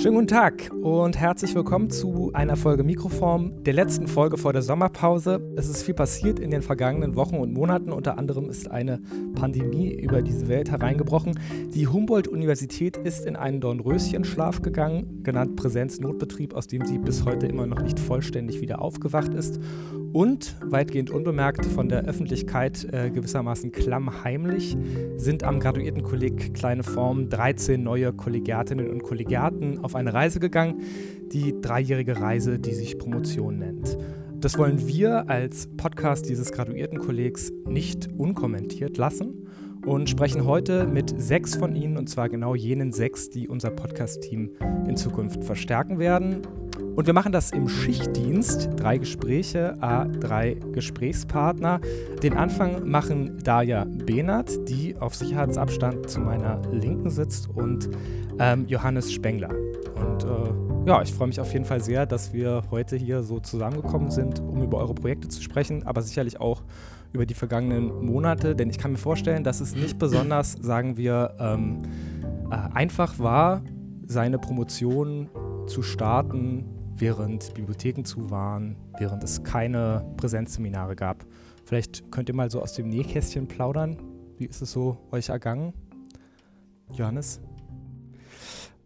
Schönen guten Tag und herzlich willkommen zu einer Folge Mikroform, der letzten Folge vor der Sommerpause. Es ist viel passiert in den vergangenen Wochen und Monaten. Unter anderem ist eine Pandemie über diese Welt hereingebrochen. Die Humboldt-Universität ist in einen Dornröschenschlaf gegangen, genannt Präsenznotbetrieb, aus dem sie bis heute immer noch nicht vollständig wieder aufgewacht ist. Und weitgehend unbemerkt von der Öffentlichkeit äh, gewissermaßen klammheimlich sind am Graduiertenkolleg Kleine Form 13 neue Kollegiatinnen und Kollegiaten auf eine Reise gegangen, die dreijährige Reise, die sich Promotion nennt. Das wollen wir als Podcast dieses Graduiertenkollegs nicht unkommentiert lassen und sprechen heute mit sechs von ihnen, und zwar genau jenen sechs, die unser Podcast-Team in Zukunft verstärken werden. Und wir machen das im Schichtdienst. Drei Gespräche, a drei Gesprächspartner. Den Anfang machen Daja Behnert, die auf Sicherheitsabstand zu meiner Linken sitzt, und ähm, Johannes Spengler. Und äh, ja, ich freue mich auf jeden Fall sehr, dass wir heute hier so zusammengekommen sind, um über eure Projekte zu sprechen, aber sicherlich auch über die vergangenen Monate, denn ich kann mir vorstellen, dass es nicht besonders, sagen wir, ähm, äh, einfach war, seine Promotion zu starten, während Bibliotheken zu waren, während es keine Präsenzseminare gab. Vielleicht könnt ihr mal so aus dem Nähkästchen plaudern. Wie ist es so euch ergangen? Johannes?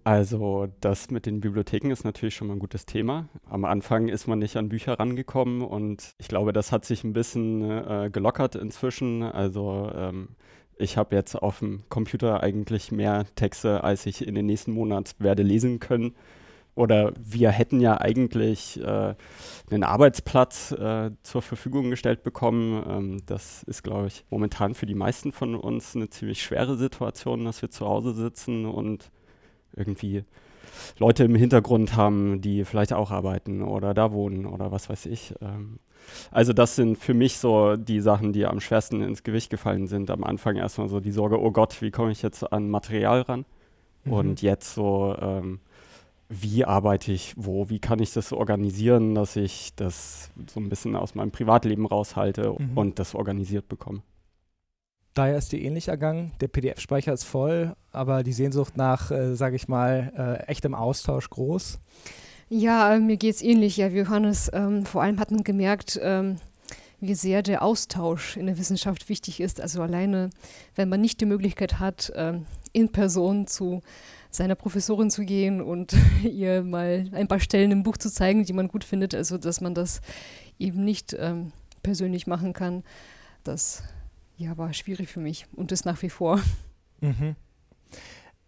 Also das mit den Bibliotheken ist natürlich schon mal ein gutes Thema. Am Anfang ist man nicht an Bücher rangekommen und ich glaube, das hat sich ein bisschen äh, gelockert inzwischen. Also ähm, ich habe jetzt auf dem Computer eigentlich mehr Texte, als ich in den nächsten Monaten werde lesen können. Oder wir hätten ja eigentlich äh, einen Arbeitsplatz äh, zur Verfügung gestellt bekommen. Ähm, das ist, glaube ich, momentan für die meisten von uns eine ziemlich schwere Situation, dass wir zu Hause sitzen und irgendwie Leute im Hintergrund haben, die vielleicht auch arbeiten oder da wohnen oder was weiß ich. Ähm, also das sind für mich so die Sachen, die am schwersten ins Gewicht gefallen sind. Am Anfang erstmal so die Sorge, oh Gott, wie komme ich jetzt an Material ran? Mhm. Und jetzt so, ähm, wie arbeite ich wo? Wie kann ich das organisieren, dass ich das so ein bisschen aus meinem Privatleben raushalte mhm. und das organisiert bekomme? Daher ist die ähnlich ergangen. Der PDF-Speicher ist voll, aber die Sehnsucht nach, äh, sage ich mal, äh, echtem Austausch groß. Ja, äh, mir geht es ähnlich. Ja, wie Johannes, ähm, vor allem hat man gemerkt, ähm, wie sehr der Austausch in der Wissenschaft wichtig ist. Also alleine, wenn man nicht die Möglichkeit hat, ähm, in Person zu seiner Professorin zu gehen und ihr mal ein paar Stellen im Buch zu zeigen, die man gut findet, also dass man das eben nicht ähm, persönlich machen kann. Das ja, war schwierig für mich und ist nach wie vor. Mhm.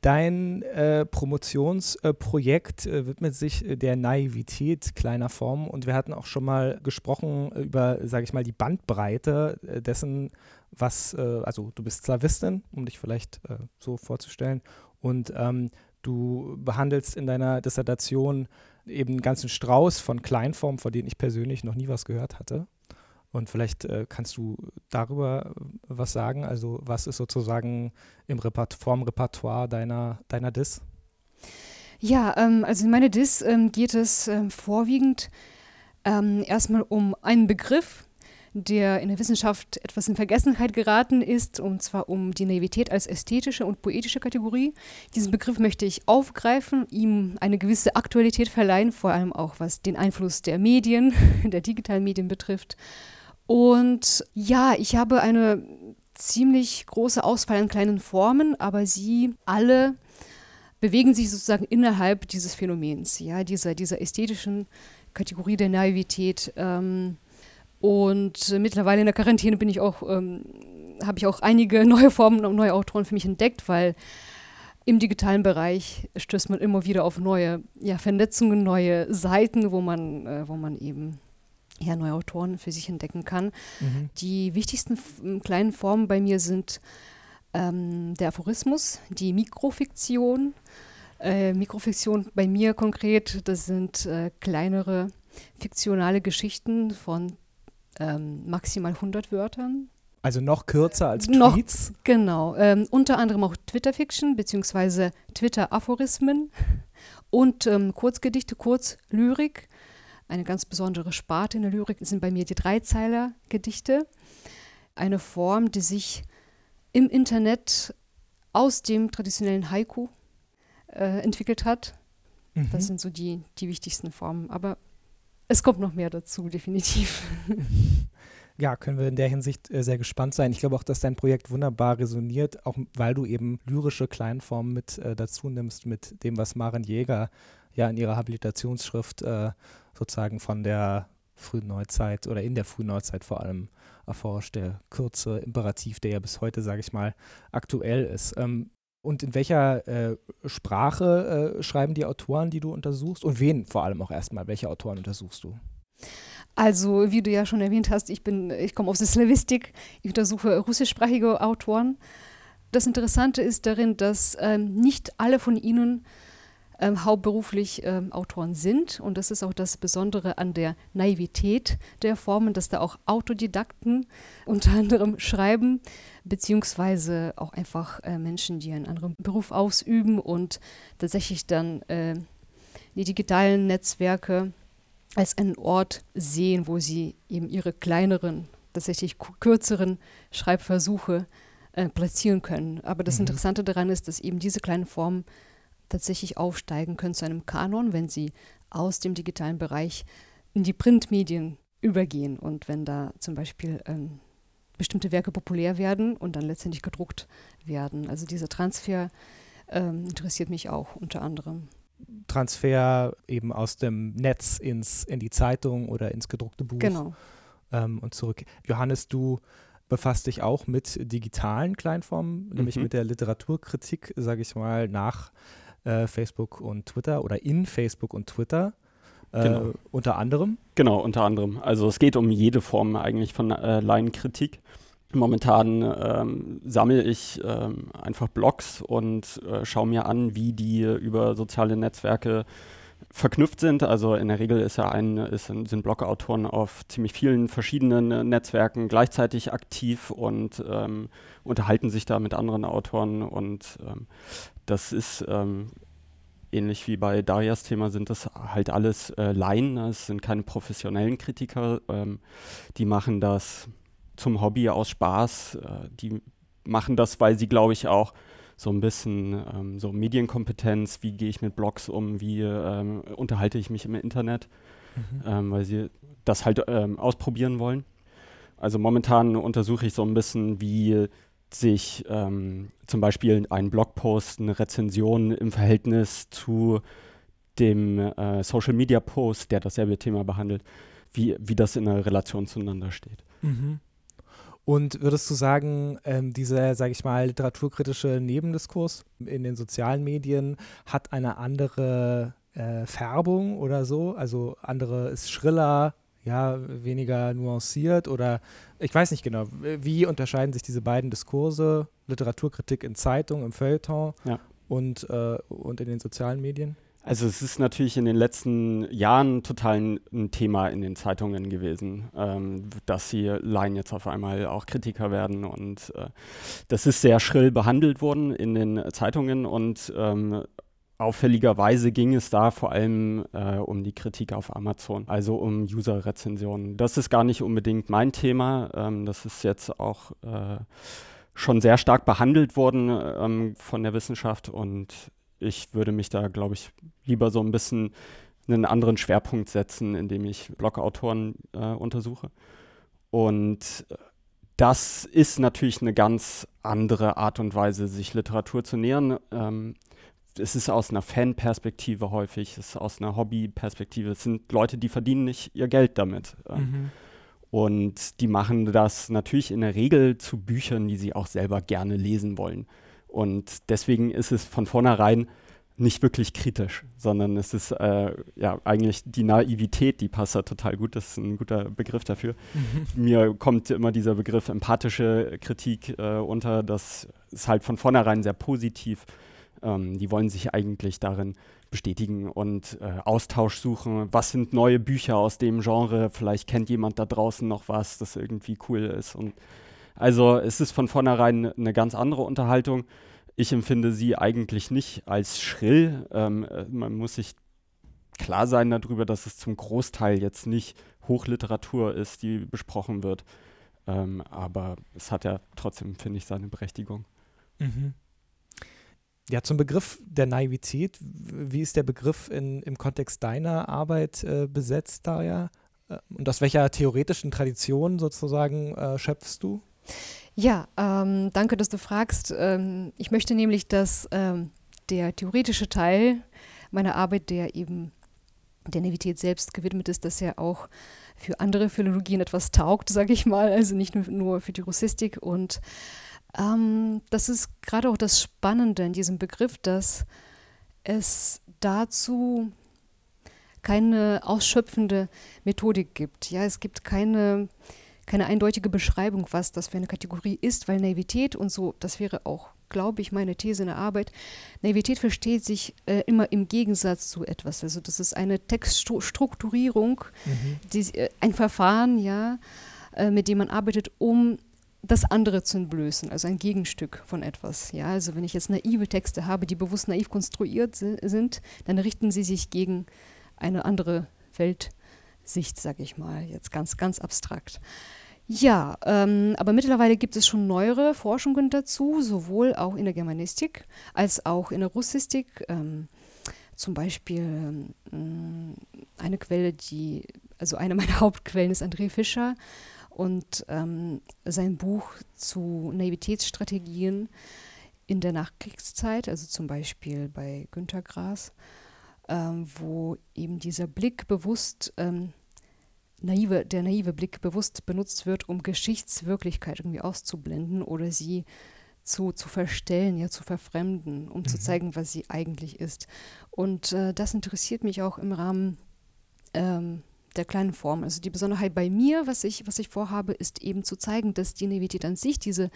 Dein äh, Promotionsprojekt äh, widmet sich äh, der Naivität kleiner Formen und wir hatten auch schon mal gesprochen über, sage ich mal, die Bandbreite äh, dessen, was, äh, also du bist Slawistin, um dich vielleicht äh, so vorzustellen und ähm, du behandelst in deiner Dissertation eben einen ganzen Strauß von Kleinformen, von denen ich persönlich noch nie was gehört hatte. Und vielleicht äh, kannst du darüber äh, was sagen. Also was ist sozusagen im Repert vorm Repertoire deiner, deiner Dis? Ja, ähm, also in meiner Dis ähm, geht es ähm, vorwiegend ähm, erstmal um einen Begriff, der in der Wissenschaft etwas in Vergessenheit geraten ist, und zwar um die Naivität als ästhetische und poetische Kategorie. Diesen Begriff möchte ich aufgreifen, ihm eine gewisse Aktualität verleihen, vor allem auch was den Einfluss der Medien, der digitalen Medien betrifft und ja, ich habe eine ziemlich große Auswahl an kleinen Formen, aber sie alle bewegen sich sozusagen innerhalb dieses Phänomens, ja, dieser, dieser ästhetischen Kategorie der Naivität. Ähm, und mittlerweile in der Quarantäne bin ich auch, ähm, habe ich auch einige neue Formen und neue Autoren für mich entdeckt, weil im digitalen Bereich stößt man immer wieder auf neue ja, Vernetzungen, neue Seiten, wo man, äh, wo man eben ja, neue Autoren für sich entdecken kann. Mhm. Die wichtigsten kleinen Formen bei mir sind ähm, der Aphorismus, die Mikrofiktion. Äh, Mikrofiktion bei mir konkret, das sind äh, kleinere fiktionale Geschichten von ähm, maximal 100 Wörtern. Also noch kürzer als Tweets? Noch, genau. Ähm, unter anderem auch Twitter-Fiction bzw. Twitter-Aphorismen und ähm, Kurzgedichte, Kurzlyrik eine ganz besondere Sparte in der Lyrik sind bei mir die Dreizeiler-Gedichte. Eine Form, die sich im Internet aus dem traditionellen Haiku äh, entwickelt hat. Mhm. Das sind so die, die wichtigsten Formen. Aber es kommt noch mehr dazu, definitiv. Ja, können wir in der Hinsicht äh, sehr gespannt sein. Ich glaube auch, dass dein Projekt wunderbar resoniert, auch weil du eben lyrische Kleinformen mit äh, dazu nimmst, mit dem, was Maren Jäger ja in ihrer Habilitationsschrift äh, sozusagen von der frühen Neuzeit oder in der frühen Neuzeit vor allem erforscht, der kurze Imperativ, der ja bis heute, sage ich mal, aktuell ist. Ähm, und in welcher äh, Sprache äh, schreiben die Autoren, die du untersuchst? Und wen vor allem auch erstmal? Welche Autoren untersuchst du? Also, wie du ja schon erwähnt hast, ich ich komme aus der Slavistik, ich untersuche russischsprachige Autoren. Das Interessante ist darin, dass ähm, nicht alle von ihnen ähm, hauptberuflich ähm, Autoren sind. Und das ist auch das Besondere an der Naivität der Formen, dass da auch Autodidakten unter anderem schreiben, beziehungsweise auch einfach äh, Menschen, die einen anderen Beruf ausüben und tatsächlich dann äh, die digitalen Netzwerke als einen Ort sehen, wo sie eben ihre kleineren, tatsächlich kürzeren Schreibversuche äh, platzieren können. Aber das mhm. Interessante daran ist, dass eben diese kleinen Formen tatsächlich aufsteigen können zu einem Kanon, wenn sie aus dem digitalen Bereich in die Printmedien übergehen und wenn da zum Beispiel ähm, bestimmte Werke populär werden und dann letztendlich gedruckt werden. Also dieser Transfer ähm, interessiert mich auch unter anderem. Transfer eben aus dem Netz ins, in die Zeitung oder ins gedruckte Buch genau. ähm, und zurück. Johannes, du befasst dich auch mit digitalen Kleinformen, mhm. nämlich mit der Literaturkritik, sage ich mal, nach äh, Facebook und Twitter oder in Facebook und Twitter. Äh, genau. Unter anderem? Genau, unter anderem. Also es geht um jede Form eigentlich von äh, Laienkritik. Momentan ähm, sammle ich ähm, einfach Blogs und äh, schaue mir an, wie die über soziale Netzwerke verknüpft sind. Also in der Regel ist ja ein, ist, sind Blogautoren auf ziemlich vielen verschiedenen Netzwerken gleichzeitig aktiv und ähm, unterhalten sich da mit anderen Autoren und ähm, das ist ähm, ähnlich wie bei Darias Thema sind das halt alles äh, Laien, ne? es sind keine professionellen Kritiker, ähm, die machen das zum Hobby aus Spaß, äh, die machen das, weil sie, glaube ich, auch so ein bisschen ähm, so Medienkompetenz, wie gehe ich mit Blogs um, wie ähm, unterhalte ich mich im Internet, mhm. ähm, weil sie das halt ähm, ausprobieren wollen. Also momentan untersuche ich so ein bisschen, wie sich ähm, zum Beispiel ein Blogpost, eine Rezension im Verhältnis zu dem äh, Social Media Post, der dasselbe Thema behandelt, wie, wie das in einer Relation zueinander steht. Mhm. Und würdest du sagen, ähm, dieser, sage ich mal, literaturkritische Nebendiskurs in den sozialen Medien hat eine andere äh, Färbung oder so? Also andere ist schriller, ja, weniger nuanciert oder ich weiß nicht genau. Wie unterscheiden sich diese beiden Diskurse, Literaturkritik in Zeitung, im Feuilleton ja. und, äh, und in den sozialen Medien? Also es ist natürlich in den letzten Jahren total ein, ein Thema in den Zeitungen gewesen, ähm, dass die Laien jetzt auf einmal auch Kritiker werden und äh, das ist sehr schrill behandelt worden in den Zeitungen und ähm, auffälligerweise ging es da vor allem äh, um die Kritik auf Amazon, also um User-Rezensionen. Das ist gar nicht unbedingt mein Thema, ähm, das ist jetzt auch äh, schon sehr stark behandelt worden ähm, von der Wissenschaft und ich würde mich da, glaube ich, lieber so ein bisschen einen anderen Schwerpunkt setzen, indem ich Blogautoren äh, untersuche. Und das ist natürlich eine ganz andere Art und Weise, sich Literatur zu nähern. Ähm, es ist aus einer Fanperspektive häufig, es ist aus einer Hobbyperspektive. Es sind Leute, die verdienen nicht ihr Geld damit. Ähm, mhm. Und die machen das natürlich in der Regel zu Büchern, die sie auch selber gerne lesen wollen. Und deswegen ist es von vornherein nicht wirklich kritisch, sondern es ist äh, ja eigentlich die Naivität, die passt da total gut. Das ist ein guter Begriff dafür. Mhm. Mir kommt immer dieser Begriff empathische Kritik äh, unter. Das ist halt von vornherein sehr positiv. Ähm, die wollen sich eigentlich darin bestätigen und äh, Austausch suchen. Was sind neue Bücher aus dem Genre? Vielleicht kennt jemand da draußen noch was, das irgendwie cool ist. Und also es ist von vornherein eine ganz andere Unterhaltung. Ich empfinde sie eigentlich nicht als schrill. Ähm, äh, man muss sich klar sein darüber, dass es zum Großteil jetzt nicht Hochliteratur ist, die besprochen wird. Ähm, aber es hat ja trotzdem, finde ich, seine Berechtigung. Mhm. Ja, zum Begriff der Naivität. Wie ist der Begriff in, im Kontext deiner Arbeit äh, besetzt, Daria? Äh, und aus welcher theoretischen Tradition sozusagen äh, schöpfst du? Ja, ähm, danke, dass du fragst. Ähm, ich möchte nämlich, dass ähm, der theoretische Teil meiner Arbeit, der eben der Naivität selbst gewidmet ist, dass er auch für andere Philologien etwas taugt, sage ich mal, also nicht nur für die Russistik. Und ähm, das ist gerade auch das Spannende in diesem Begriff, dass es dazu keine ausschöpfende Methodik gibt. Ja, es gibt keine, keine eindeutige Beschreibung, was das für eine Kategorie ist, weil Naivität und so, das wäre auch, glaube ich, meine These in der Arbeit, Naivität versteht sich äh, immer im Gegensatz zu etwas. Also das ist eine Textstrukturierung, mhm. die, äh, ein Verfahren, ja, äh, mit dem man arbeitet, um das andere zu entblößen, also ein Gegenstück von etwas. Ja, also wenn ich jetzt naive Texte habe, die bewusst naiv konstruiert sind, dann richten sie sich gegen eine andere Weltsicht, sage ich mal, jetzt ganz, ganz abstrakt. Ja, ähm, aber mittlerweile gibt es schon neuere Forschungen dazu, sowohl auch in der Germanistik als auch in der Russistik. Ähm, zum Beispiel ähm, eine Quelle, die, also eine meiner Hauptquellen ist André Fischer und ähm, sein Buch zu Naivitätsstrategien in der Nachkriegszeit, also zum Beispiel bei Günter Grass ähm, wo eben dieser Blick bewusst, ähm, naive, der naive Blick bewusst benutzt wird, um Geschichtswirklichkeit irgendwie auszublenden oder sie zu, zu verstellen, ja, zu verfremden, um mhm. zu zeigen, was sie eigentlich ist. Und äh, das interessiert mich auch im Rahmen ähm, der kleinen Form. Also die Besonderheit bei mir, was ich, was ich vorhabe, ist eben zu zeigen, dass die Naivität an sich, diese,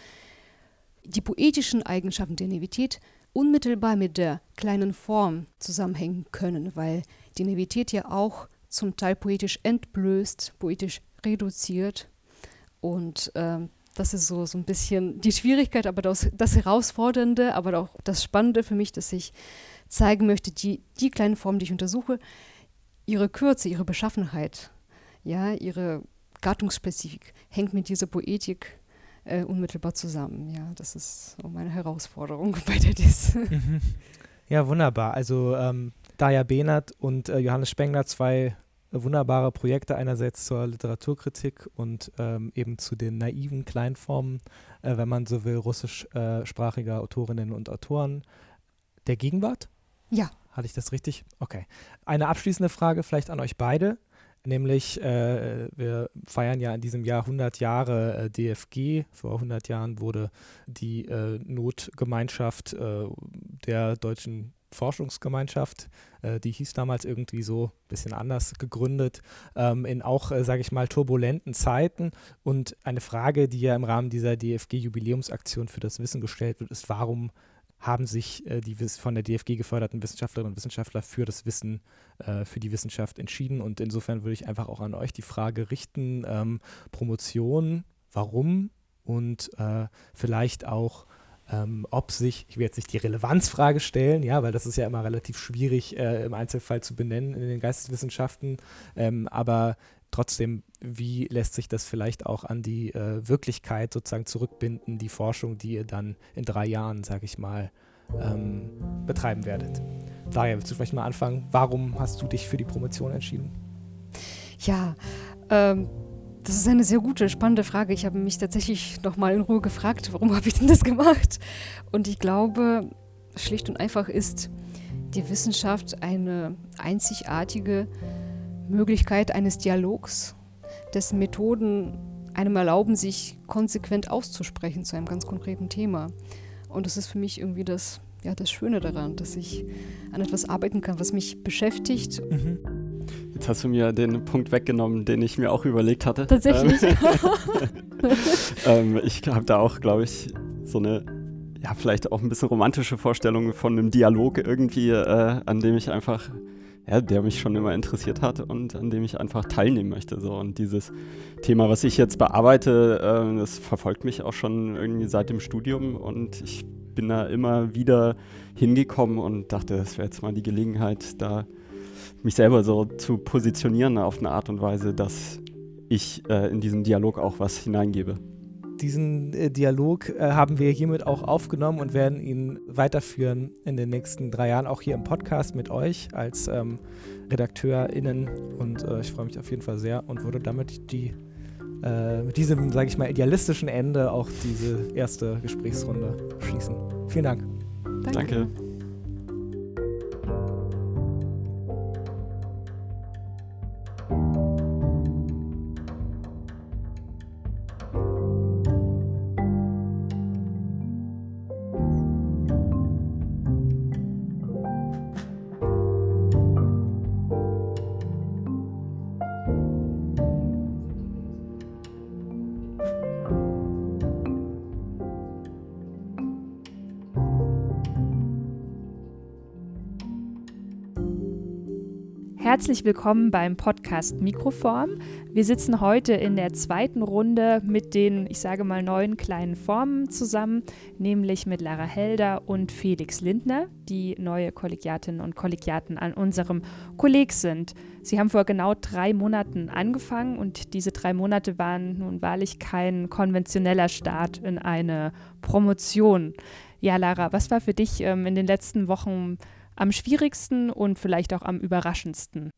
die poetischen Eigenschaften der Naivität unmittelbar mit der kleinen Form zusammenhängen können, weil die Naivität ja auch zum Teil poetisch entblößt, poetisch reduziert. Und äh, das ist so, so ein bisschen die Schwierigkeit, aber das, das Herausfordernde, aber auch das Spannende für mich, dass ich zeigen möchte, die, die kleinen Formen, die ich untersuche, ihre Kürze, ihre Beschaffenheit, ja, ihre Gattungsspezifik hängt mit dieser Poetik äh, unmittelbar zusammen. Ja, das ist so meine Herausforderung bei der DIS. Mhm. Ja, wunderbar. Also ähm, Daya Behnert und äh, Johannes Spengler, zwei wunderbare Projekte, einerseits zur Literaturkritik und ähm, eben zu den naiven Kleinformen, äh, wenn man so will, russischsprachiger äh, Autorinnen und Autoren der Gegenwart. Ja. Hatte ich das richtig? Okay. Eine abschließende Frage vielleicht an euch beide. Nämlich, äh, wir feiern ja in diesem Jahr 100 Jahre äh, DFG. Vor 100 Jahren wurde die äh, Notgemeinschaft äh, der deutschen Forschungsgemeinschaft, äh, die hieß damals irgendwie so ein bisschen anders gegründet, ähm, in auch, äh, sage ich mal, turbulenten Zeiten. Und eine Frage, die ja im Rahmen dieser DFG-Jubiläumsaktion für das Wissen gestellt wird, ist, warum haben sich äh, die von der DFG geförderten Wissenschaftlerinnen und Wissenschaftler für das Wissen, äh, für die Wissenschaft entschieden. Und insofern würde ich einfach auch an euch die Frage richten, ähm, Promotion, warum und äh, vielleicht auch, ähm, ob sich, ich will jetzt nicht die Relevanzfrage stellen, ja, weil das ist ja immer relativ schwierig äh, im Einzelfall zu benennen in den Geisteswissenschaften, ähm, aber trotzdem, wie lässt sich das vielleicht auch an die äh, Wirklichkeit sozusagen zurückbinden, die Forschung, die ihr dann in drei Jahren, sage ich mal, ähm, betreiben werdet? Daria, willst du vielleicht mal anfangen? Warum hast du dich für die Promotion entschieden? Ja, ähm, das ist eine sehr gute, spannende Frage. Ich habe mich tatsächlich noch mal in Ruhe gefragt, warum habe ich denn das gemacht? Und ich glaube, schlicht und einfach ist die Wissenschaft eine einzigartige Möglichkeit eines Dialogs, dessen Methoden einem erlauben, sich konsequent auszusprechen zu einem ganz konkreten Thema. Und das ist für mich irgendwie das, ja, das Schöne daran, dass ich an etwas arbeiten kann, was mich beschäftigt. Mhm. Jetzt hast du mir den Punkt weggenommen, den ich mir auch überlegt hatte. Tatsächlich. Ähm, ähm, ich habe da auch, glaube ich, so eine, ja, vielleicht auch ein bisschen romantische Vorstellung von einem Dialog irgendwie, äh, an dem ich einfach ja, der mich schon immer interessiert hat und an dem ich einfach teilnehmen möchte. So. Und dieses Thema, was ich jetzt bearbeite, äh, das verfolgt mich auch schon irgendwie seit dem Studium und ich bin da immer wieder hingekommen und dachte, das wäre jetzt mal die Gelegenheit, da mich selber so zu positionieren auf eine Art und Weise, dass ich äh, in diesen Dialog auch was hineingebe. Diesen äh, Dialog äh, haben wir hiermit auch aufgenommen und werden ihn weiterführen in den nächsten drei Jahren, auch hier im Podcast mit euch als ähm, RedakteurInnen. Und äh, ich freue mich auf jeden Fall sehr und würde damit die, äh, mit diesem, sage ich mal, idealistischen Ende auch diese erste Gesprächsrunde schließen. Vielen Dank. Danke. Danke. Herzlich willkommen beim Podcast Mikroform. Wir sitzen heute in der zweiten Runde mit den, ich sage mal, neuen kleinen Formen zusammen, nämlich mit Lara Helder und Felix Lindner, die neue Kollegiatinnen und Kollegiaten an unserem Kolleg sind. Sie haben vor genau drei Monaten angefangen und diese drei Monate waren nun wahrlich kein konventioneller Start in eine Promotion. Ja, Lara, was war für dich ähm, in den letzten Wochen am schwierigsten und vielleicht auch am überraschendsten?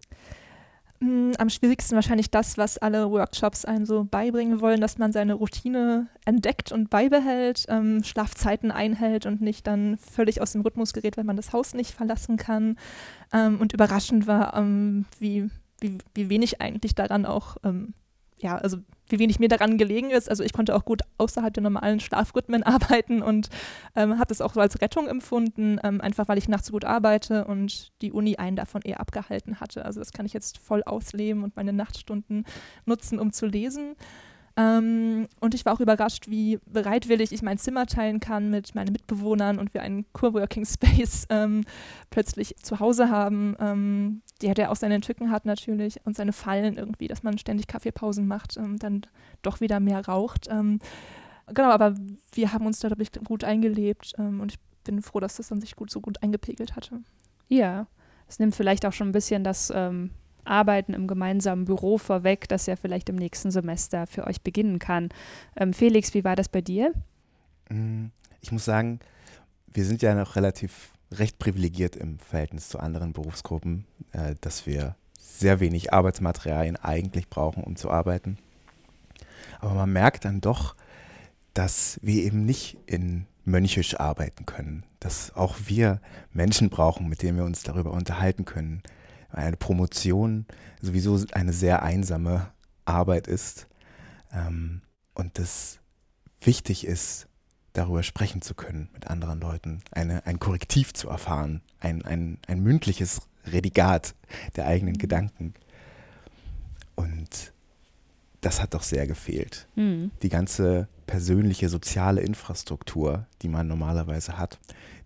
Mm, am schwierigsten wahrscheinlich das, was alle Workshops einen so beibringen wollen, dass man seine Routine entdeckt und beibehält, ähm, Schlafzeiten einhält und nicht dann völlig aus dem Rhythmus gerät, wenn man das Haus nicht verlassen kann. Ähm, und überraschend war, ähm, wie, wie, wie wenig eigentlich daran auch ähm, ja, also wie wenig mir daran gelegen ist. Also ich konnte auch gut außerhalb der normalen Schlafrhythmen arbeiten und ähm, habe das auch so als Rettung empfunden, ähm, einfach weil ich nachts so gut arbeite und die Uni einen davon eher abgehalten hatte. Also das kann ich jetzt voll ausleben und meine Nachtstunden nutzen, um zu lesen. Ähm, und ich war auch überrascht, wie bereitwillig ich mein Zimmer teilen kann mit meinen Mitbewohnern und wir einen Coworking Space ähm, plötzlich zu Hause haben, ähm, der, der auch seine Tücken hat natürlich und seine Fallen irgendwie, dass man ständig Kaffeepausen macht, und ähm, dann doch wieder mehr raucht. Ähm, genau, aber wir haben uns da, glaube ich, gut eingelebt ähm, und ich bin froh, dass das dann sich gut so gut eingepegelt hatte. Ja, es nimmt vielleicht auch schon ein bisschen das ähm, Arbeiten im gemeinsamen Büro vorweg, das ja vielleicht im nächsten Semester für euch beginnen kann. Ähm, Felix, wie war das bei dir? Mm, ich muss sagen, wir sind ja noch relativ recht privilegiert im Verhältnis zu anderen Berufsgruppen, äh, dass wir sehr wenig Arbeitsmaterialien eigentlich brauchen, um zu arbeiten. Aber man merkt dann doch, dass wir eben nicht in mönchisch arbeiten können, dass auch wir Menschen brauchen, mit denen wir uns darüber unterhalten können, eine Promotion sowieso eine sehr einsame Arbeit ist ähm, und das wichtig ist, darüber sprechen zu können mit anderen Leuten, eine, ein Korrektiv zu erfahren, ein, ein, ein mündliches Redigat der eigenen mhm. Gedanken. Und das hat doch sehr gefehlt. Mhm. Die ganze persönliche soziale Infrastruktur, die man normalerweise hat,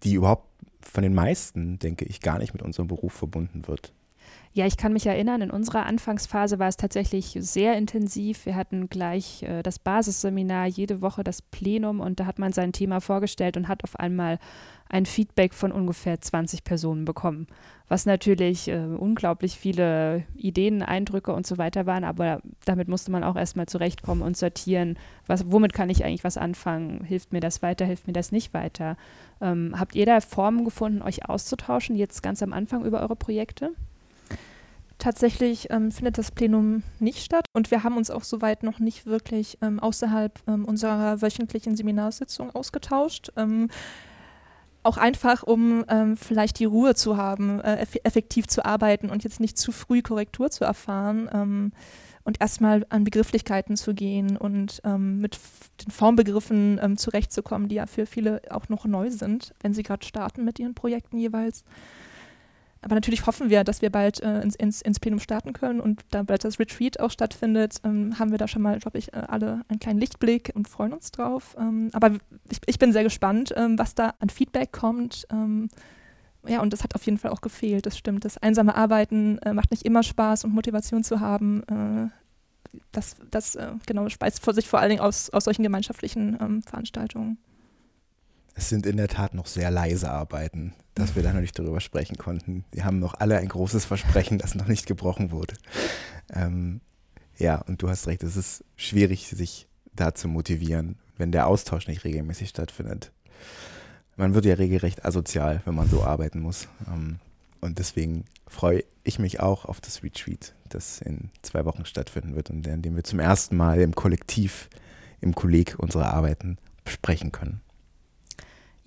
die überhaupt von den meisten, denke ich, gar nicht mit unserem Beruf verbunden wird. Ja, ich kann mich erinnern, in unserer Anfangsphase war es tatsächlich sehr intensiv. Wir hatten gleich äh, das Basisseminar, jede Woche das Plenum und da hat man sein Thema vorgestellt und hat auf einmal ein Feedback von ungefähr 20 Personen bekommen, was natürlich äh, unglaublich viele Ideen, Eindrücke und so weiter waren, aber damit musste man auch erstmal zurechtkommen und sortieren, was, womit kann ich eigentlich was anfangen, hilft mir das weiter, hilft mir das nicht weiter. Ähm, habt ihr da Formen gefunden, euch auszutauschen, jetzt ganz am Anfang über eure Projekte? Tatsächlich ähm, findet das Plenum nicht statt und wir haben uns auch soweit noch nicht wirklich ähm, außerhalb ähm, unserer wöchentlichen Seminarsitzung ausgetauscht. Ähm, auch einfach, um ähm, vielleicht die Ruhe zu haben, äh, eff effektiv zu arbeiten und jetzt nicht zu früh Korrektur zu erfahren ähm, und erstmal an Begrifflichkeiten zu gehen und mit den Formbegriffen zurechtzukommen, die ja für viele auch noch neu sind, wenn sie gerade starten mit ihren Projekten jeweils. Aber natürlich hoffen wir, dass wir bald äh, ins, ins, ins, Plenum starten können und da bald das Retreat auch stattfindet, ähm, haben wir da schon mal, glaube ich, äh, alle einen kleinen Lichtblick und freuen uns drauf. Ähm, aber ich, ich, bin sehr gespannt, ähm, was da an Feedback kommt. Ähm, ja, und das hat auf jeden Fall auch gefehlt, das stimmt. Das einsame Arbeiten äh, macht nicht immer Spaß und Motivation zu haben. Äh, das, das äh, genau, speist vor sich vor allen Dingen aus, aus solchen gemeinschaftlichen ähm, Veranstaltungen. Es sind in der Tat noch sehr leise Arbeiten, dass wir da noch nicht darüber sprechen konnten. Wir haben noch alle ein großes Versprechen, das noch nicht gebrochen wurde. Ähm, ja, und du hast recht, es ist schwierig, sich da zu motivieren, wenn der Austausch nicht regelmäßig stattfindet. Man wird ja regelrecht asozial, wenn man so arbeiten muss. Ähm, und deswegen freue ich mich auch auf das Retreat, das in zwei Wochen stattfinden wird und in dem wir zum ersten Mal im Kollektiv, im Kolleg unsere Arbeiten besprechen können.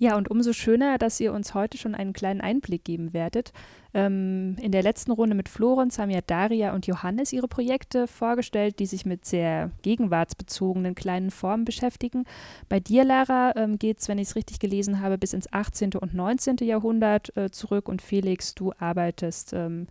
Ja, und umso schöner, dass ihr uns heute schon einen kleinen Einblick geben werdet. Ähm, in der letzten Runde mit Florenz haben ja Daria und Johannes ihre Projekte vorgestellt, die sich mit sehr gegenwartsbezogenen kleinen Formen beschäftigen. Bei dir, Lara, ähm, geht es, wenn ich es richtig gelesen habe, bis ins 18. und 19. Jahrhundert äh, zurück. Und Felix, du arbeitest ähm,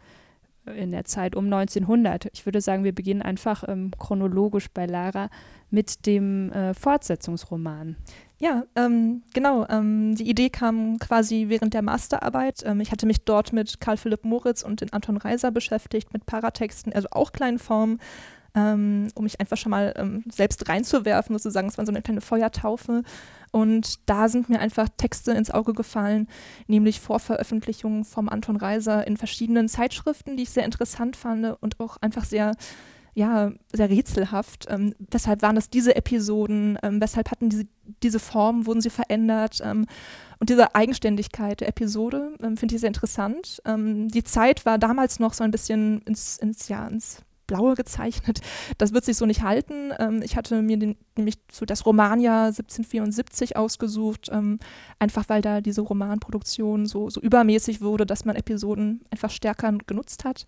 in der Zeit um 1900. Ich würde sagen, wir beginnen einfach ähm, chronologisch bei Lara mit dem äh, Fortsetzungsroman. Ja, ähm, genau. Ähm, die Idee kam quasi während der Masterarbeit. Ähm, ich hatte mich dort mit Karl Philipp Moritz und den Anton Reiser beschäftigt, mit Paratexten, also auch kleinen Formen, ähm, um mich einfach schon mal ähm, selbst reinzuwerfen, sozusagen. Es war so eine kleine Feuertaufe. Und da sind mir einfach Texte ins Auge gefallen, nämlich Vorveröffentlichungen vom Anton Reiser in verschiedenen Zeitschriften, die ich sehr interessant fand und auch einfach sehr ja, sehr rätselhaft. Ähm, weshalb waren das diese Episoden? Ähm, weshalb hatten diese, diese Formen, wurden sie verändert? Ähm, und diese Eigenständigkeit der Episode ähm, finde ich sehr interessant. Ähm, die Zeit war damals noch so ein bisschen ins, ins, ja, ins Blaue gezeichnet. Das wird sich so nicht halten. Ähm, ich hatte mir den, nämlich so das Romania 1774 ausgesucht, ähm, einfach weil da diese Romanproduktion so, so übermäßig wurde, dass man Episoden einfach stärker genutzt hat.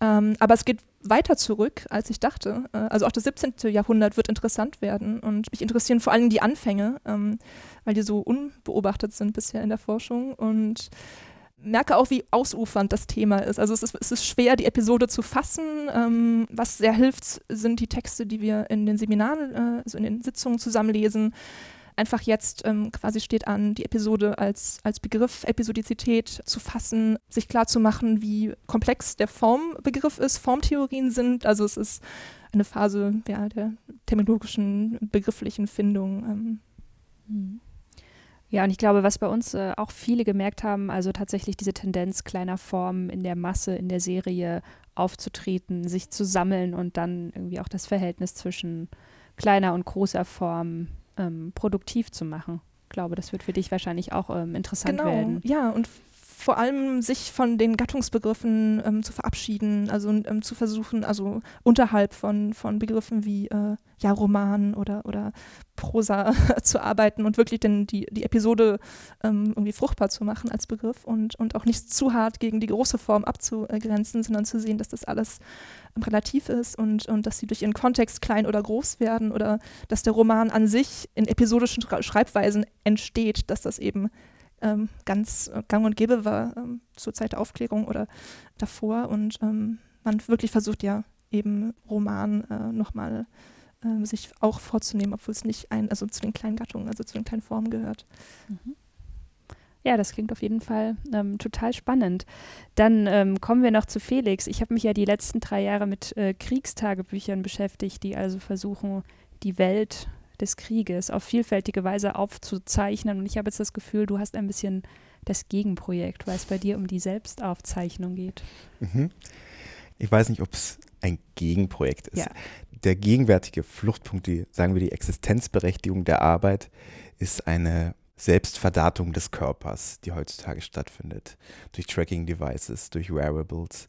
Ähm, aber es geht weiter zurück, als ich dachte. Äh, also auch das 17. Jahrhundert wird interessant werden und mich interessieren vor allem die Anfänge, ähm, weil die so unbeobachtet sind bisher in der Forschung und merke auch, wie ausufernd das Thema ist. Also es ist, es ist schwer, die Episode zu fassen. Ähm, was sehr hilft, sind die Texte, die wir in den Seminaren, äh, also in den Sitzungen zusammenlesen. Einfach jetzt ähm, quasi steht an, die Episode als, als Begriff Episodizität zu fassen, sich klar zu machen, wie komplex der Formbegriff ist, Formtheorien sind. Also es ist eine Phase ja, der terminologischen, begrifflichen Findung. Ähm. Mhm. Ja, und ich glaube, was bei uns äh, auch viele gemerkt haben, also tatsächlich diese Tendenz kleiner Formen in der Masse, in der Serie aufzutreten, sich zu sammeln und dann irgendwie auch das Verhältnis zwischen kleiner und großer Form ähm, produktiv zu machen. Ich glaube, das wird für dich wahrscheinlich auch ähm, interessant genau. werden. Ja, und vor allem sich von den Gattungsbegriffen ähm, zu verabschieden, also ähm, zu versuchen, also unterhalb von, von Begriffen wie äh, ja, Roman oder, oder Prosa zu arbeiten und wirklich den, die, die Episode ähm, irgendwie fruchtbar zu machen als Begriff und, und auch nicht zu hart gegen die große Form abzugrenzen, sondern zu sehen, dass das alles ähm, relativ ist und, und dass sie durch ihren Kontext klein oder groß werden oder dass der Roman an sich in episodischen Schreibweisen entsteht, dass das eben ähm, ganz äh, gang und gäbe war ähm, zur Zeit der Aufklärung oder davor und ähm, man wirklich versucht ja eben Roman äh, nochmal äh, sich auch vorzunehmen, obwohl es nicht ein, also zu den kleinen Gattungen, also zu den kleinen Formen gehört. Mhm. Ja, das klingt auf jeden Fall ähm, total spannend. Dann ähm, kommen wir noch zu Felix. Ich habe mich ja die letzten drei Jahre mit äh, Kriegstagebüchern beschäftigt, die also versuchen, die Welt des Krieges auf vielfältige Weise aufzuzeichnen. Und ich habe jetzt das Gefühl, du hast ein bisschen das Gegenprojekt, weil es bei dir um die Selbstaufzeichnung geht. Mhm. Ich weiß nicht, ob es ein Gegenprojekt ist. Ja. Der gegenwärtige Fluchtpunkt, die, sagen wir die Existenzberechtigung der Arbeit, ist eine Selbstverdatung des Körpers, die heutzutage stattfindet. Durch Tracking-Devices, durch Wearables,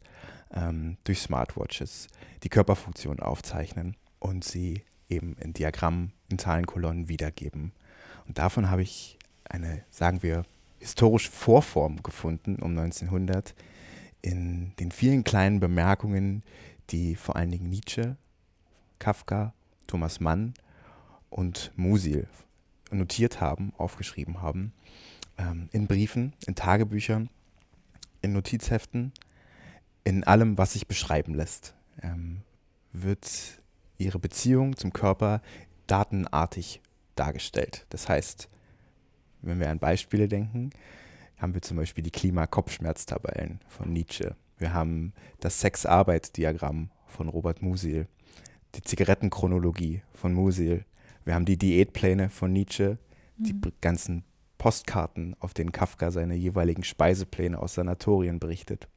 ähm, durch Smartwatches, die Körperfunktion aufzeichnen und sie eben in Diagrammen, in Zahlenkolonnen wiedergeben. Und davon habe ich eine, sagen wir, historische Vorform gefunden um 1900 in den vielen kleinen Bemerkungen, die vor allen Dingen Nietzsche, Kafka, Thomas Mann und Musil notiert haben, aufgeschrieben haben, ähm, in Briefen, in Tagebüchern, in Notizheften, in allem, was sich beschreiben lässt, ähm, wird ihre Beziehung zum Körper datenartig dargestellt. Das heißt, wenn wir an Beispiele denken, haben wir zum Beispiel die Klima-Kopfschmerztabellen von Nietzsche. Wir haben das Sex-Arbeit-Diagramm von Robert Musil, die Zigarettenchronologie von Musil. Wir haben die Diätpläne von Nietzsche, die mhm. ganzen Postkarten, auf denen Kafka seine jeweiligen Speisepläne aus Sanatorien berichtet.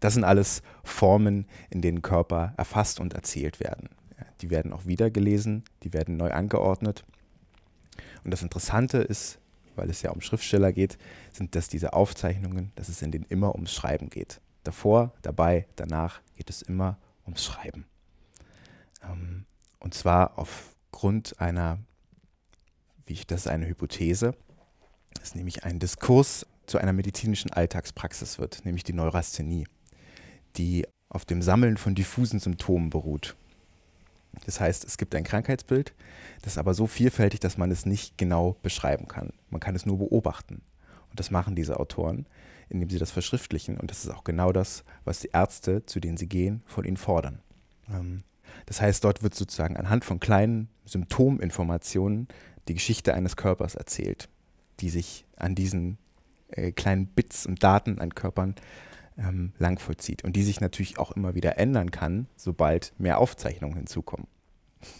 Das sind alles Formen, in denen Körper erfasst und erzählt werden. Die werden auch wieder gelesen, die werden neu angeordnet. Und das Interessante ist, weil es ja um Schriftsteller geht, sind das diese Aufzeichnungen, dass es in denen immer ums Schreiben geht. Davor, dabei, danach geht es immer ums Schreiben. Ähm, und zwar aufgrund einer, wie ich das eine Hypothese, dass nämlich ein Diskurs zu einer medizinischen Alltagspraxis wird, nämlich die Neurasthenie, die auf dem Sammeln von diffusen Symptomen beruht. Das heißt, es gibt ein Krankheitsbild, das ist aber so vielfältig, dass man es nicht genau beschreiben kann. Man kann es nur beobachten. Und das machen diese Autoren, indem sie das verschriftlichen. Und das ist auch genau das, was die Ärzte, zu denen sie gehen, von ihnen fordern. Ähm, das heißt, dort wird sozusagen anhand von kleinen Symptominformationen die Geschichte eines Körpers erzählt, die sich an diesen äh, kleinen Bits und Daten an Körpern ähm, lang vollzieht und die sich natürlich auch immer wieder ändern kann, sobald mehr Aufzeichnungen hinzukommen.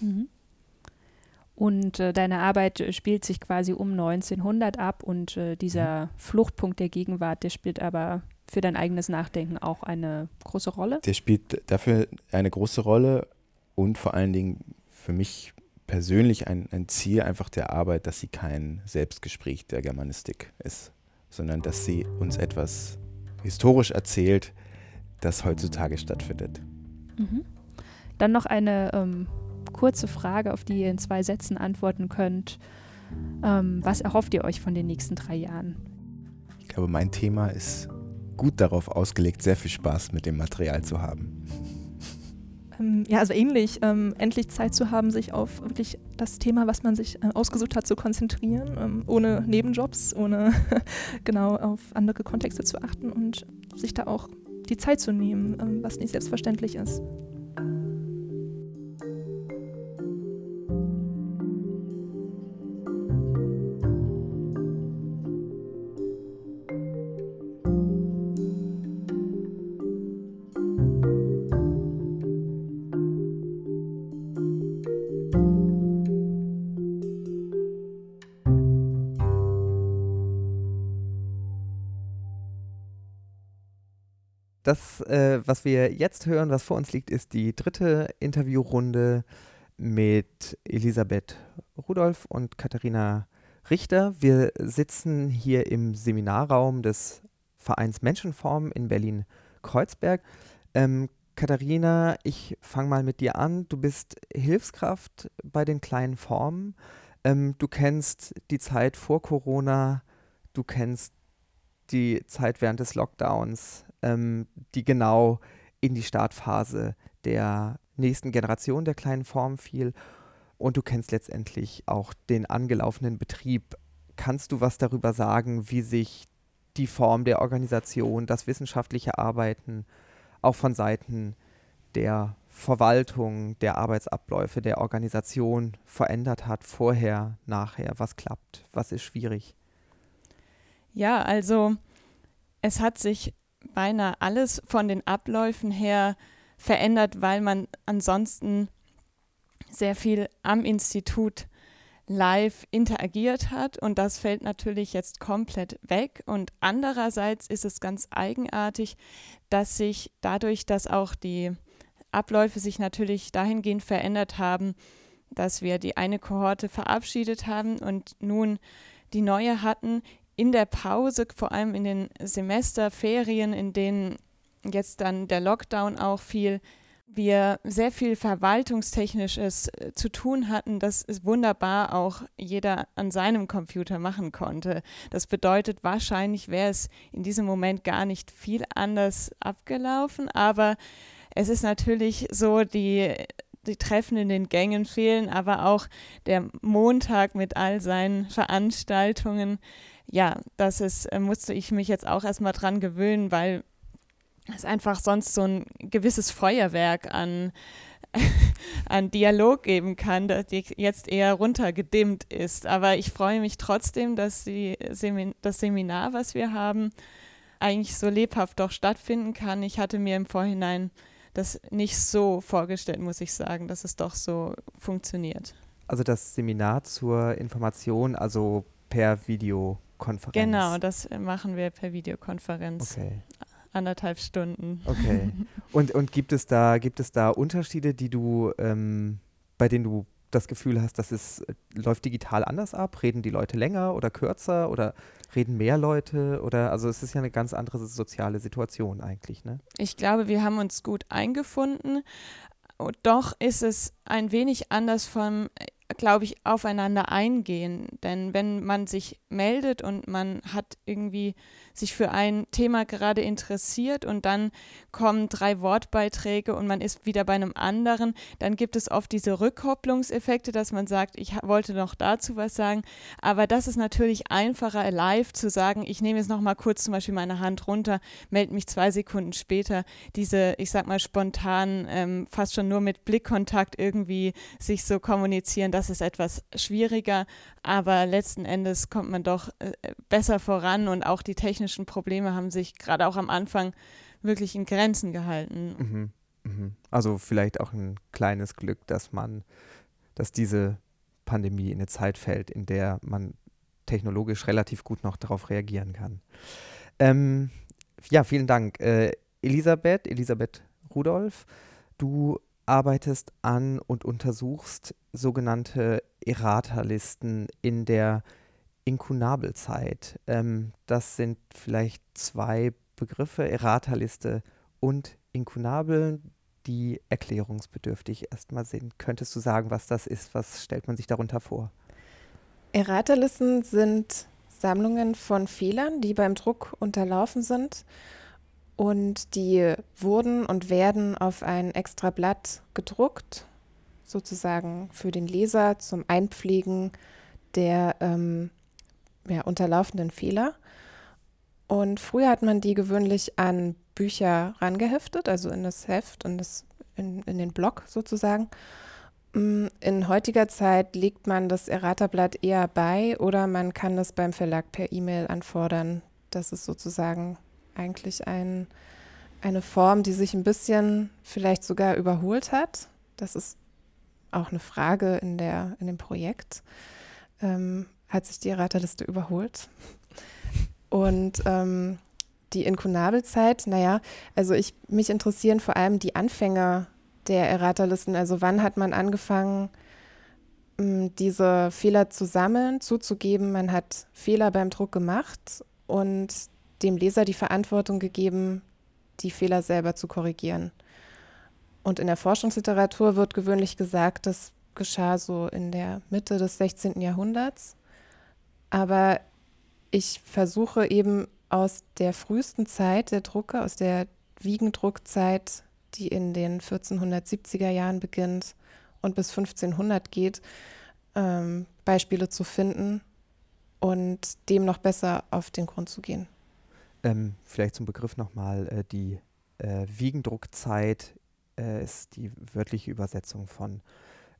Mhm. Und äh, deine Arbeit äh, spielt sich quasi um 1900 ab und äh, dieser mhm. Fluchtpunkt der Gegenwart, der spielt aber für dein eigenes Nachdenken auch eine große Rolle? Der spielt dafür eine große Rolle und vor allen Dingen für mich persönlich ein, ein Ziel einfach der Arbeit, dass sie kein Selbstgespräch der Germanistik ist, sondern dass sie uns etwas historisch erzählt, das heutzutage stattfindet. Mhm. Dann noch eine ähm, kurze Frage, auf die ihr in zwei Sätzen antworten könnt. Ähm, was erhofft ihr euch von den nächsten drei Jahren? Ich glaube, mein Thema ist gut darauf ausgelegt, sehr viel Spaß mit dem Material zu haben. Ähm, ja, also ähnlich, ähm, endlich Zeit zu haben, sich auf wirklich das Thema, was man sich äh, ausgesucht hat, zu konzentrieren, ähm, ohne Nebenjobs, ohne genau auf andere Kontexte zu achten und sich da auch die Zeit zu nehmen, ähm, was nicht selbstverständlich ist. Das, äh, was wir jetzt hören, was vor uns liegt, ist die dritte Interviewrunde mit Elisabeth Rudolph und Katharina Richter. Wir sitzen hier im Seminarraum des Vereins Menschenform in Berlin-Kreuzberg. Ähm, Katharina, ich fange mal mit dir an. Du bist Hilfskraft bei den kleinen Formen. Ähm, du kennst die Zeit vor Corona, du kennst die Zeit während des Lockdowns ähm, die genau in die Startphase der nächsten Generation der kleinen Form fiel. Und du kennst letztendlich auch den angelaufenen Betrieb. Kannst du was darüber sagen, wie sich die Form der Organisation, das wissenschaftliche Arbeiten auch von Seiten der Verwaltung, der Arbeitsabläufe, der Organisation verändert hat, vorher, nachher? Was klappt? Was ist schwierig? Ja, also es hat sich beinahe alles von den Abläufen her verändert, weil man ansonsten sehr viel am Institut live interagiert hat und das fällt natürlich jetzt komplett weg. Und andererseits ist es ganz eigenartig, dass sich dadurch, dass auch die Abläufe sich natürlich dahingehend verändert haben, dass wir die eine Kohorte verabschiedet haben und nun die neue hatten, in der Pause, vor allem in den Semesterferien, in denen jetzt dann der Lockdown auch fiel, wir sehr viel Verwaltungstechnisches äh, zu tun hatten, das wunderbar auch jeder an seinem Computer machen konnte. Das bedeutet, wahrscheinlich wäre es in diesem Moment gar nicht viel anders abgelaufen, aber es ist natürlich so, die, die Treffen in den Gängen fehlen, aber auch der Montag mit all seinen Veranstaltungen ja, das ist, äh, musste ich mich jetzt auch erstmal dran gewöhnen, weil es einfach sonst so ein gewisses Feuerwerk an, an Dialog geben kann, das jetzt eher runtergedimmt ist. Aber ich freue mich trotzdem, dass die Semin das Seminar, was wir haben, eigentlich so lebhaft doch stattfinden kann. Ich hatte mir im Vorhinein das nicht so vorgestellt, muss ich sagen, dass es doch so funktioniert. Also das Seminar zur Information, also per Video Konferenz. Genau, das machen wir per Videokonferenz. Okay. Anderthalb Stunden. Okay. Und, und gibt es da, gibt es da Unterschiede, die du, ähm, bei denen du das Gefühl hast, dass es äh, läuft digital anders ab? Reden die Leute länger oder kürzer oder reden mehr Leute? Oder also es ist ja eine ganz andere soziale Situation eigentlich, ne? Ich glaube, wir haben uns gut eingefunden. Doch ist es ein wenig anders vom glaube ich, aufeinander eingehen. Denn wenn man sich meldet und man hat irgendwie sich für ein Thema gerade interessiert und dann kommen drei Wortbeiträge und man ist wieder bei einem anderen, dann gibt es oft diese Rückkopplungseffekte, dass man sagt, ich wollte noch dazu was sagen. Aber das ist natürlich einfacher live zu sagen, ich nehme jetzt noch mal kurz zum Beispiel meine Hand runter, melde mich zwei Sekunden später. Diese, ich sag mal, spontan, ähm, fast schon nur mit Blickkontakt irgendwie sich so kommunizieren, das ist etwas schwieriger, aber letzten Endes kommt man doch äh, besser voran und auch die technischen Probleme haben sich gerade auch am Anfang wirklich in Grenzen gehalten. Mhm. Mhm. Also vielleicht auch ein kleines Glück, dass man, dass diese Pandemie in eine Zeit fällt, in der man technologisch relativ gut noch darauf reagieren kann. Ähm, ja, vielen Dank. Äh, Elisabeth, Elisabeth Rudolph, du arbeitest an und untersuchst sogenannte Errata-Listen in der Inkunabelzeit. Ähm, das sind vielleicht zwei Begriffe, Errata-Liste und Inkunabel, die erklärungsbedürftig erstmal sind. Könntest du sagen, was das ist? Was stellt man sich darunter vor? Errata-Listen sind Sammlungen von Fehlern, die beim Druck unterlaufen sind und die wurden und werden auf ein extra Blatt gedruckt, sozusagen für den Leser zum Einpflegen der ähm, ja, unterlaufenden Fehler. Und früher hat man die gewöhnlich an Bücher rangeheftet, also in das Heft, in, das, in, in den Block sozusagen. Mm, in heutiger Zeit legt man das Errata-Blatt eher bei oder man kann es beim Verlag per E-Mail anfordern. Das ist sozusagen eigentlich ein, eine Form, die sich ein bisschen vielleicht sogar überholt hat. Das ist auch eine Frage in, der, in dem Projekt. Ähm, hat sich die Erraterliste überholt? Und ähm, die Inkunabelzeit, naja, also ich, mich interessieren vor allem die Anfänger der Erraterlisten. Also wann hat man angefangen, ähm, diese Fehler zu sammeln, zuzugeben, man hat Fehler beim Druck gemacht und dem Leser die Verantwortung gegeben, die Fehler selber zu korrigieren. Und in der Forschungsliteratur wird gewöhnlich gesagt, das geschah so in der Mitte des 16. Jahrhunderts. Aber ich versuche eben aus der frühesten Zeit der Drucke, aus der Wiegendruckzeit, die in den 1470er Jahren beginnt und bis 1500 geht, ähm, Beispiele zu finden und dem noch besser auf den Grund zu gehen. Ähm, vielleicht zum Begriff nochmal, äh, die äh, Wiegendruckzeit äh, ist die wörtliche Übersetzung von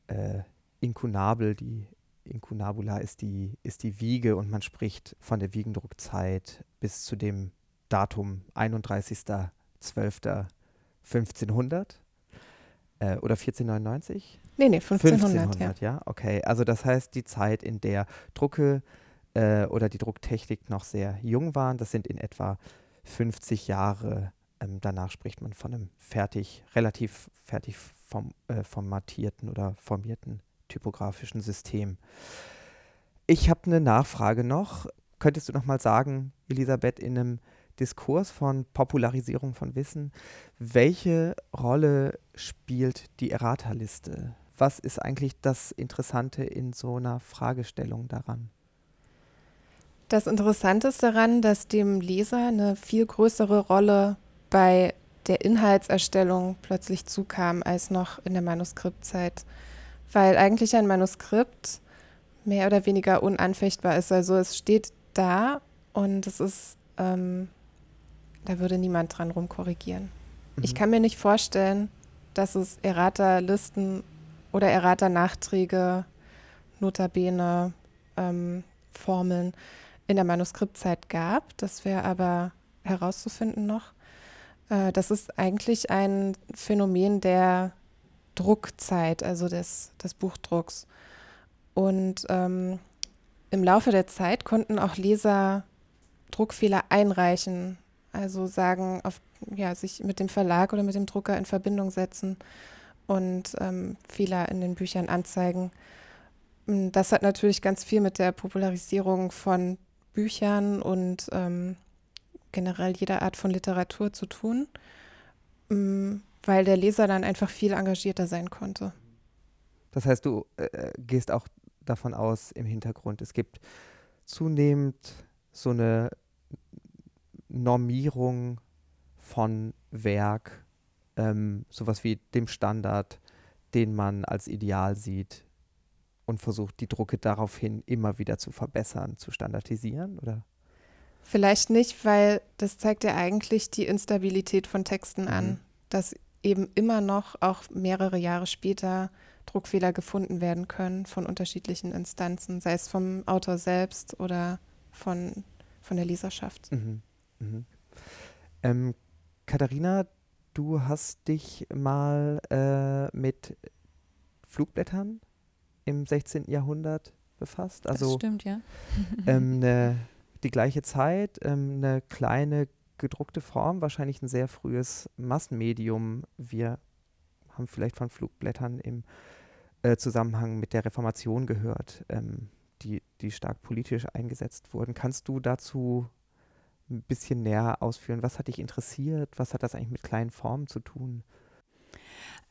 äh, Inkunabel. Die Inkunabula ist die, ist die Wiege und man spricht von der Wiegendruckzeit bis zu dem Datum 31.12.1500 äh, oder 1499? Nee, nee, 1500, 1500 ja. ja. Okay, also das heißt die Zeit, in der Drucke äh, oder die Drucktechnik noch sehr jung waren. Das sind in etwa 50 Jahre. Ähm, danach spricht man von einem fertig, relativ fertig form, äh, formatierten oder formierten typografischen System. Ich habe eine Nachfrage noch. Könntest du noch mal sagen, Elisabeth, in einem Diskurs von Popularisierung von Wissen, welche Rolle spielt die Errata-Liste? Was ist eigentlich das Interessante in so einer Fragestellung daran? Das Interessante ist daran, dass dem Leser eine viel größere Rolle bei der Inhaltserstellung plötzlich zukam als noch in der Manuskriptzeit, weil eigentlich ein Manuskript mehr oder weniger unanfechtbar ist. Also es steht da und es ist, ähm, da würde niemand dran rumkorrigieren. Mhm. Ich kann mir nicht vorstellen, dass es Errata-Listen oder Errata-Nachträge, Notabene, ähm, Formeln in der Manuskriptzeit gab. Das wäre aber herauszufinden noch. Äh, das ist eigentlich ein Phänomen der Druckzeit, also des, des Buchdrucks. Und ähm, im Laufe der Zeit konnten auch Leser Druckfehler einreichen, also sagen, auf, ja, sich mit dem Verlag oder mit dem Drucker in Verbindung setzen und ähm, Fehler in den Büchern anzeigen. Das hat natürlich ganz viel mit der Popularisierung von Büchern und ähm, generell jeder Art von Literatur zu tun, mm, weil der Leser dann einfach viel engagierter sein konnte. Das heißt, du äh, äh, gehst auch davon aus im Hintergrund, es gibt zunehmend so eine Normierung von Werk, ähm, sowas wie dem Standard, den man als Ideal sieht und versucht, die Drucke daraufhin immer wieder zu verbessern, zu standardisieren, oder? Vielleicht nicht, weil das zeigt ja eigentlich die Instabilität von Texten mhm. an, dass eben immer noch, auch mehrere Jahre später, Druckfehler gefunden werden können von unterschiedlichen Instanzen, sei es vom Autor selbst oder von, von der Leserschaft. Mhm. Mhm. Ähm, Katharina, du hast dich mal äh, mit Flugblättern im 16. Jahrhundert befasst. Also, das stimmt, ja. ähm, ne, die gleiche Zeit, ähm, eine kleine gedruckte Form, wahrscheinlich ein sehr frühes Massenmedium. Wir haben vielleicht von Flugblättern im äh, Zusammenhang mit der Reformation gehört, ähm, die, die stark politisch eingesetzt wurden. Kannst du dazu ein bisschen näher ausführen? Was hat dich interessiert? Was hat das eigentlich mit kleinen Formen zu tun?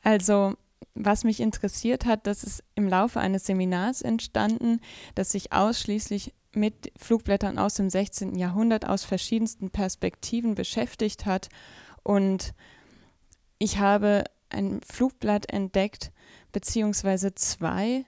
Also, was mich interessiert hat, das ist im Laufe eines Seminars entstanden, das sich ausschließlich mit Flugblättern aus dem 16. Jahrhundert aus verschiedensten Perspektiven beschäftigt hat. Und ich habe ein Flugblatt entdeckt, beziehungsweise zwei,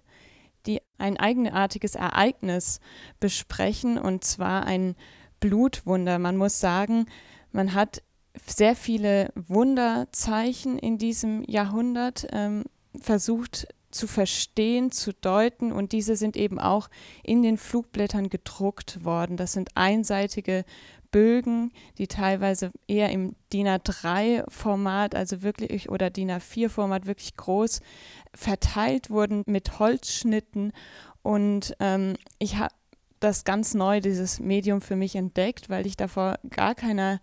die ein eigenartiges Ereignis besprechen, und zwar ein Blutwunder. Man muss sagen, man hat sehr viele Wunderzeichen in diesem Jahrhundert ähm, versucht zu verstehen, zu deuten und diese sind eben auch in den Flugblättern gedruckt worden. Das sind einseitige Bögen, die teilweise eher im DIN A3-Format, also wirklich, oder DIN A4-Format wirklich groß verteilt wurden mit Holzschnitten. Und ähm, ich habe das ganz neu, dieses Medium für mich entdeckt, weil ich davor gar keine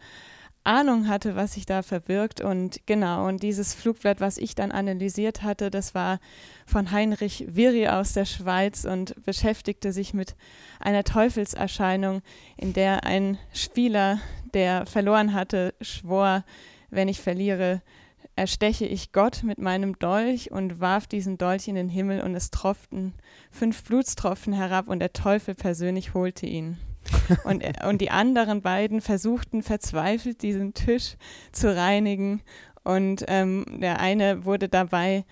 Ahnung hatte, was sich da verbirgt. Und genau, und dieses Flugblatt, was ich dann analysiert hatte, das war von Heinrich Virri aus der Schweiz und beschäftigte sich mit einer Teufelserscheinung, in der ein Spieler, der verloren hatte, schwor, wenn ich verliere, ersteche ich Gott mit meinem Dolch und warf diesen Dolch in den Himmel und es tropften fünf Blutstropfen herab und der Teufel persönlich holte ihn. und, äh, und die anderen beiden versuchten verzweifelt diesen Tisch zu reinigen und ähm, der eine wurde dabei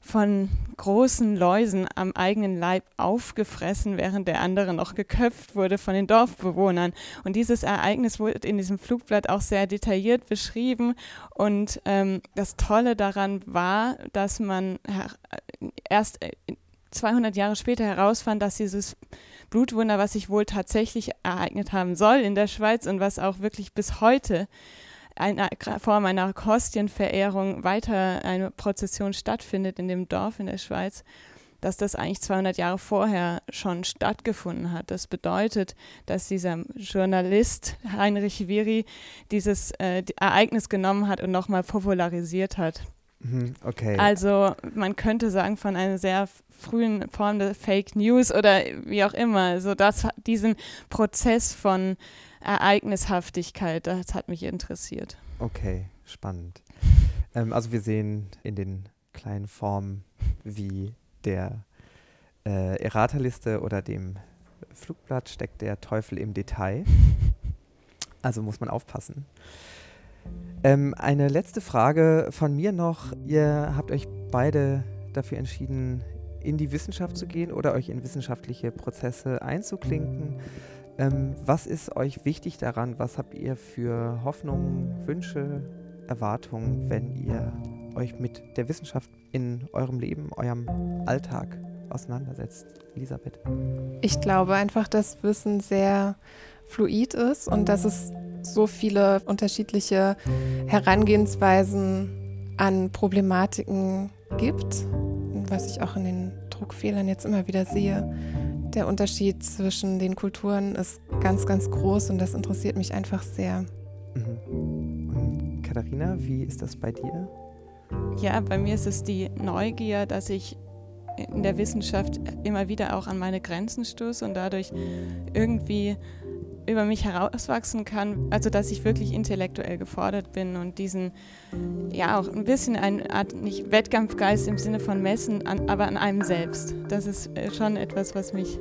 von großen Läusen am eigenen Leib aufgefressen, während der andere noch geköpft wurde von den Dorfbewohnern. Und dieses Ereignis wurde in diesem Flugblatt auch sehr detailliert beschrieben. Und ähm, das Tolle daran war, dass man erst 200 äh, Jahre später herausfand, dass dieses Blutwunder, was sich wohl tatsächlich ereignet haben soll in der Schweiz und was auch wirklich bis heute eine Form einer Kostienverehrung weiter eine Prozession stattfindet in dem Dorf in der Schweiz, dass das eigentlich 200 Jahre vorher schon stattgefunden hat. Das bedeutet, dass dieser Journalist Heinrich Viri dieses äh, Ereignis genommen hat und nochmal popularisiert hat. Mhm, okay. Also man könnte sagen von einer sehr frühen Form der Fake News oder wie auch immer, so dass diesen Prozess von Ereignishaftigkeit, das hat mich interessiert. Okay, spannend. ähm, also wir sehen in den kleinen Formen wie der äh, Errata-Liste oder dem Flugblatt steckt der Teufel im Detail. Also muss man aufpassen. Ähm, eine letzte Frage von mir noch. Ihr habt euch beide dafür entschieden, in die Wissenschaft zu gehen oder euch in wissenschaftliche Prozesse einzuklinken. Ähm, was ist euch wichtig daran? Was habt ihr für Hoffnungen, Wünsche, Erwartungen, wenn ihr euch mit der Wissenschaft in eurem Leben, eurem Alltag auseinandersetzt? Elisabeth. Ich glaube einfach, dass Wissen sehr fluid ist und dass es so viele unterschiedliche Herangehensweisen an Problematiken gibt, was ich auch in den Druckfehlern jetzt immer wieder sehe der Unterschied zwischen den Kulturen ist ganz, ganz groß und das interessiert mich einfach sehr. Mhm. Und Katharina, wie ist das bei dir? Ja, bei mir ist es die Neugier, dass ich in der Wissenschaft immer wieder auch an meine Grenzen stoße und dadurch irgendwie über mich herauswachsen kann, also dass ich wirklich intellektuell gefordert bin und diesen, ja auch ein bisschen eine Art, nicht Wettkampfgeist im Sinne von Messen, an, aber an einem selbst. Das ist äh, schon etwas, was mich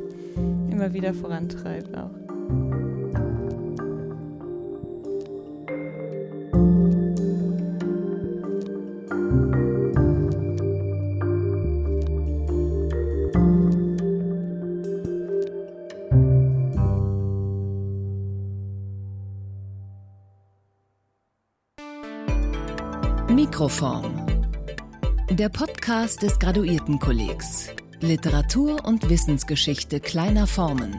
immer wieder vorantreibt auch. Mikroform. Der Podcast des Graduiertenkollegs. Literatur und Wissensgeschichte kleiner Formen.